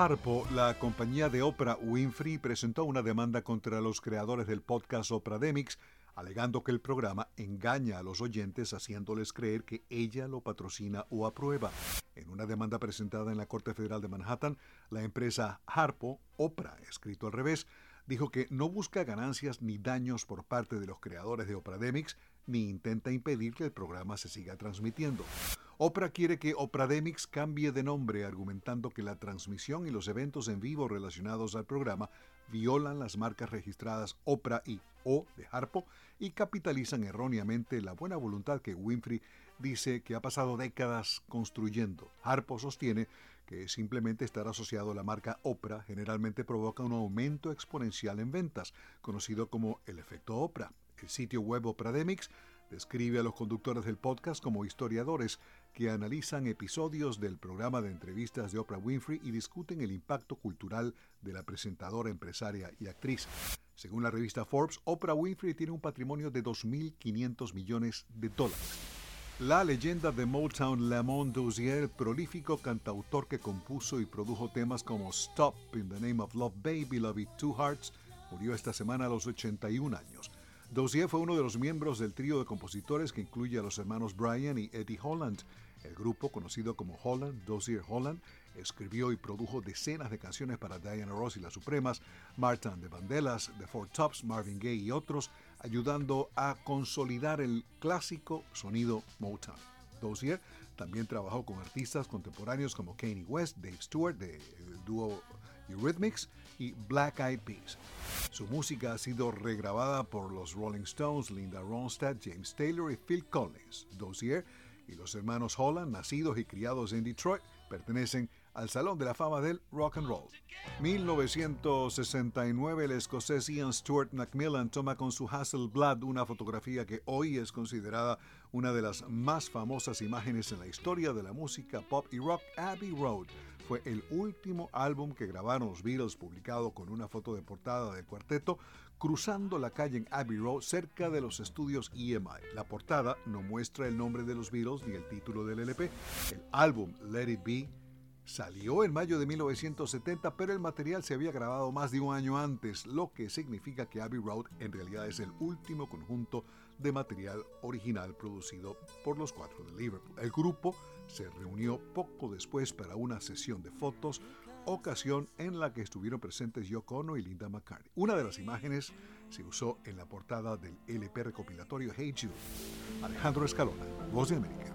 Harpo, la compañía de Oprah Winfrey, presentó una demanda contra los creadores del podcast Demix, alegando que el programa engaña a los oyentes haciéndoles creer que ella lo patrocina o aprueba. En una demanda presentada en la Corte Federal de Manhattan, la empresa Harpo, Oprah, escrito al revés, dijo que no busca ganancias ni daños por parte de los creadores de Demix, ni intenta impedir que el programa se siga transmitiendo. Oprah quiere que Oprademics cambie de nombre, argumentando que la transmisión y los eventos en vivo relacionados al programa violan las marcas registradas Oprah y O de Harpo y capitalizan erróneamente la buena voluntad que Winfrey dice que ha pasado décadas construyendo. Harpo sostiene que simplemente estar asociado a la marca Oprah generalmente provoca un aumento exponencial en ventas, conocido como el efecto Oprah. El sitio web Oprademics describe a los conductores del podcast como historiadores que analizan episodios del programa de entrevistas de Oprah Winfrey y discuten el impacto cultural de la presentadora, empresaria y actriz. Según la revista Forbes, Oprah Winfrey tiene un patrimonio de 2.500 millones de dólares. La leyenda de Motown Lamont Dozier, prolífico cantautor que compuso y produjo temas como Stop, In the Name of Love, Baby, Love It, Two Hearts, murió esta semana a los 81 años. Dozier fue uno de los miembros del trío de compositores que incluye a los hermanos Brian y Eddie Holland. El grupo, conocido como Holland, Dozier Holland, escribió y produjo decenas de canciones para Diana Ross y las Supremas, Martin de Vandellas, The Four Tops, Marvin Gaye y otros, ayudando a consolidar el clásico sonido Motown. Dozier también trabajó con artistas contemporáneos como Kanye West, Dave Stewart, del dúo Eurythmics y Black Eyed Peas. Su música ha sido regrabada por los Rolling Stones, Linda Ronstadt, James Taylor y Phil Collins. Dozier y los hermanos Holland, nacidos y criados en Detroit, pertenecen al Salón de la Fama del Rock and Roll. 1969, el escocés Ian Stuart Macmillan toma con su Hasselblad una fotografía que hoy es considerada una de las más famosas imágenes en la historia de la música pop y rock. Abbey Road fue el último álbum que grabaron los Beatles, publicado con una foto de portada del cuarteto cruzando la calle en Abbey Road cerca de los estudios EMI. La portada no muestra el nombre de los Beatles ni el título del LP. El álbum Let It Be Salió en mayo de 1970, pero el material se había grabado más de un año antes, lo que significa que Abbey Road en realidad es el último conjunto de material original producido por los cuatro de Liverpool. El grupo se reunió poco después para una sesión de fotos, ocasión en la que estuvieron presentes Yoko Ono y Linda McCartney. Una de las imágenes se usó en la portada del LP recopilatorio Hey Jude. Alejandro Escalona, Voz de América.